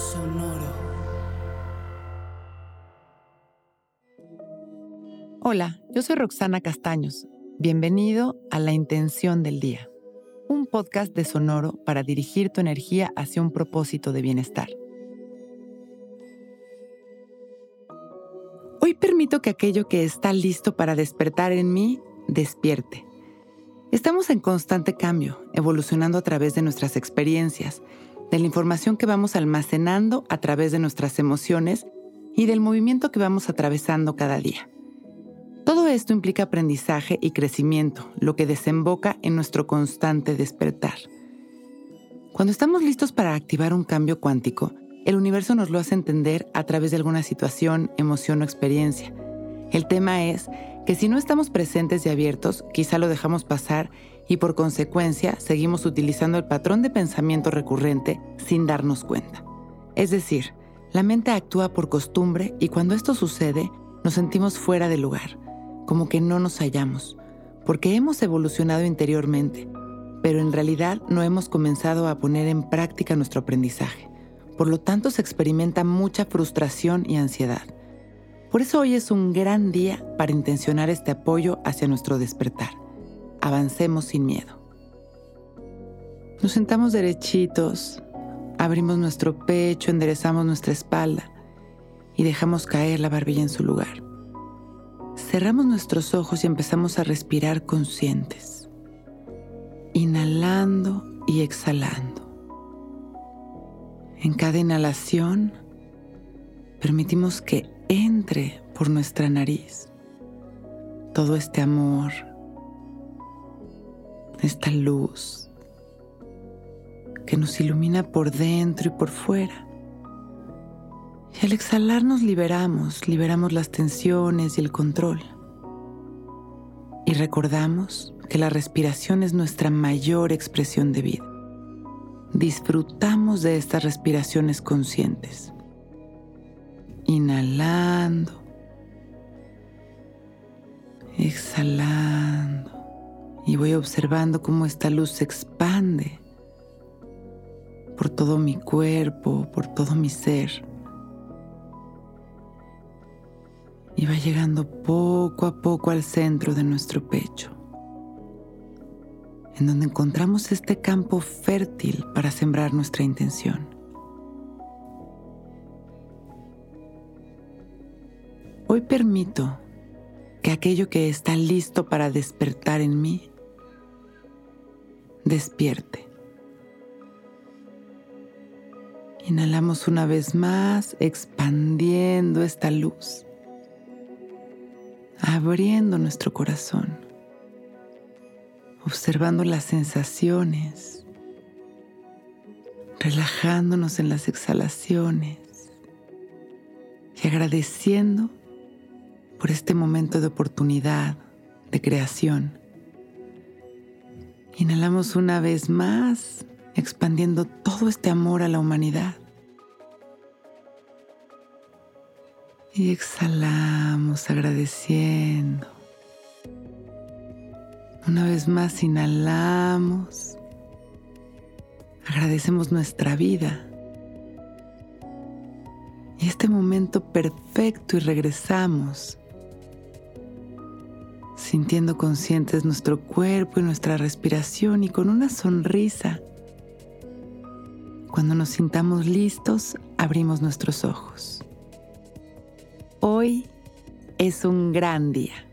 Sonoro. Hola, yo soy Roxana Castaños. Bienvenido a La Intención del Día, un podcast de Sonoro para dirigir tu energía hacia un propósito de bienestar. Hoy permito que aquello que está listo para despertar en mí, despierte. Estamos en constante cambio, evolucionando a través de nuestras experiencias, de la información que vamos almacenando a través de nuestras emociones y del movimiento que vamos atravesando cada día. Todo esto implica aprendizaje y crecimiento, lo que desemboca en nuestro constante despertar. Cuando estamos listos para activar un cambio cuántico, el universo nos lo hace entender a través de alguna situación, emoción o experiencia. El tema es que si no estamos presentes y abiertos, quizá lo dejamos pasar y por consecuencia seguimos utilizando el patrón de pensamiento recurrente sin darnos cuenta. Es decir, la mente actúa por costumbre y cuando esto sucede nos sentimos fuera de lugar, como que no nos hallamos, porque hemos evolucionado interiormente, pero en realidad no hemos comenzado a poner en práctica nuestro aprendizaje. Por lo tanto, se experimenta mucha frustración y ansiedad. Por eso hoy es un gran día para intencionar este apoyo hacia nuestro despertar. Avancemos sin miedo. Nos sentamos derechitos, abrimos nuestro pecho, enderezamos nuestra espalda y dejamos caer la barbilla en su lugar. Cerramos nuestros ojos y empezamos a respirar conscientes, inhalando y exhalando. En cada inhalación, permitimos que entre por nuestra nariz todo este amor, esta luz que nos ilumina por dentro y por fuera. Y al exhalar nos liberamos, liberamos las tensiones y el control. Y recordamos que la respiración es nuestra mayor expresión de vida disfrutamos de estas respiraciones conscientes. Inhalando, exhalando y voy observando cómo esta luz se expande por todo mi cuerpo, por todo mi ser. Y va llegando poco a poco al centro de nuestro pecho en donde encontramos este campo fértil para sembrar nuestra intención. Hoy permito que aquello que está listo para despertar en mí, despierte. Inhalamos una vez más, expandiendo esta luz, abriendo nuestro corazón observando las sensaciones, relajándonos en las exhalaciones y agradeciendo por este momento de oportunidad, de creación. Inhalamos una vez más, expandiendo todo este amor a la humanidad. Y exhalamos agradeciendo una vez más inhalamos. Agradecemos nuestra vida. Y este momento perfecto y regresamos sintiendo conscientes nuestro cuerpo y nuestra respiración y con una sonrisa. Cuando nos sintamos listos, abrimos nuestros ojos. Hoy es un gran día.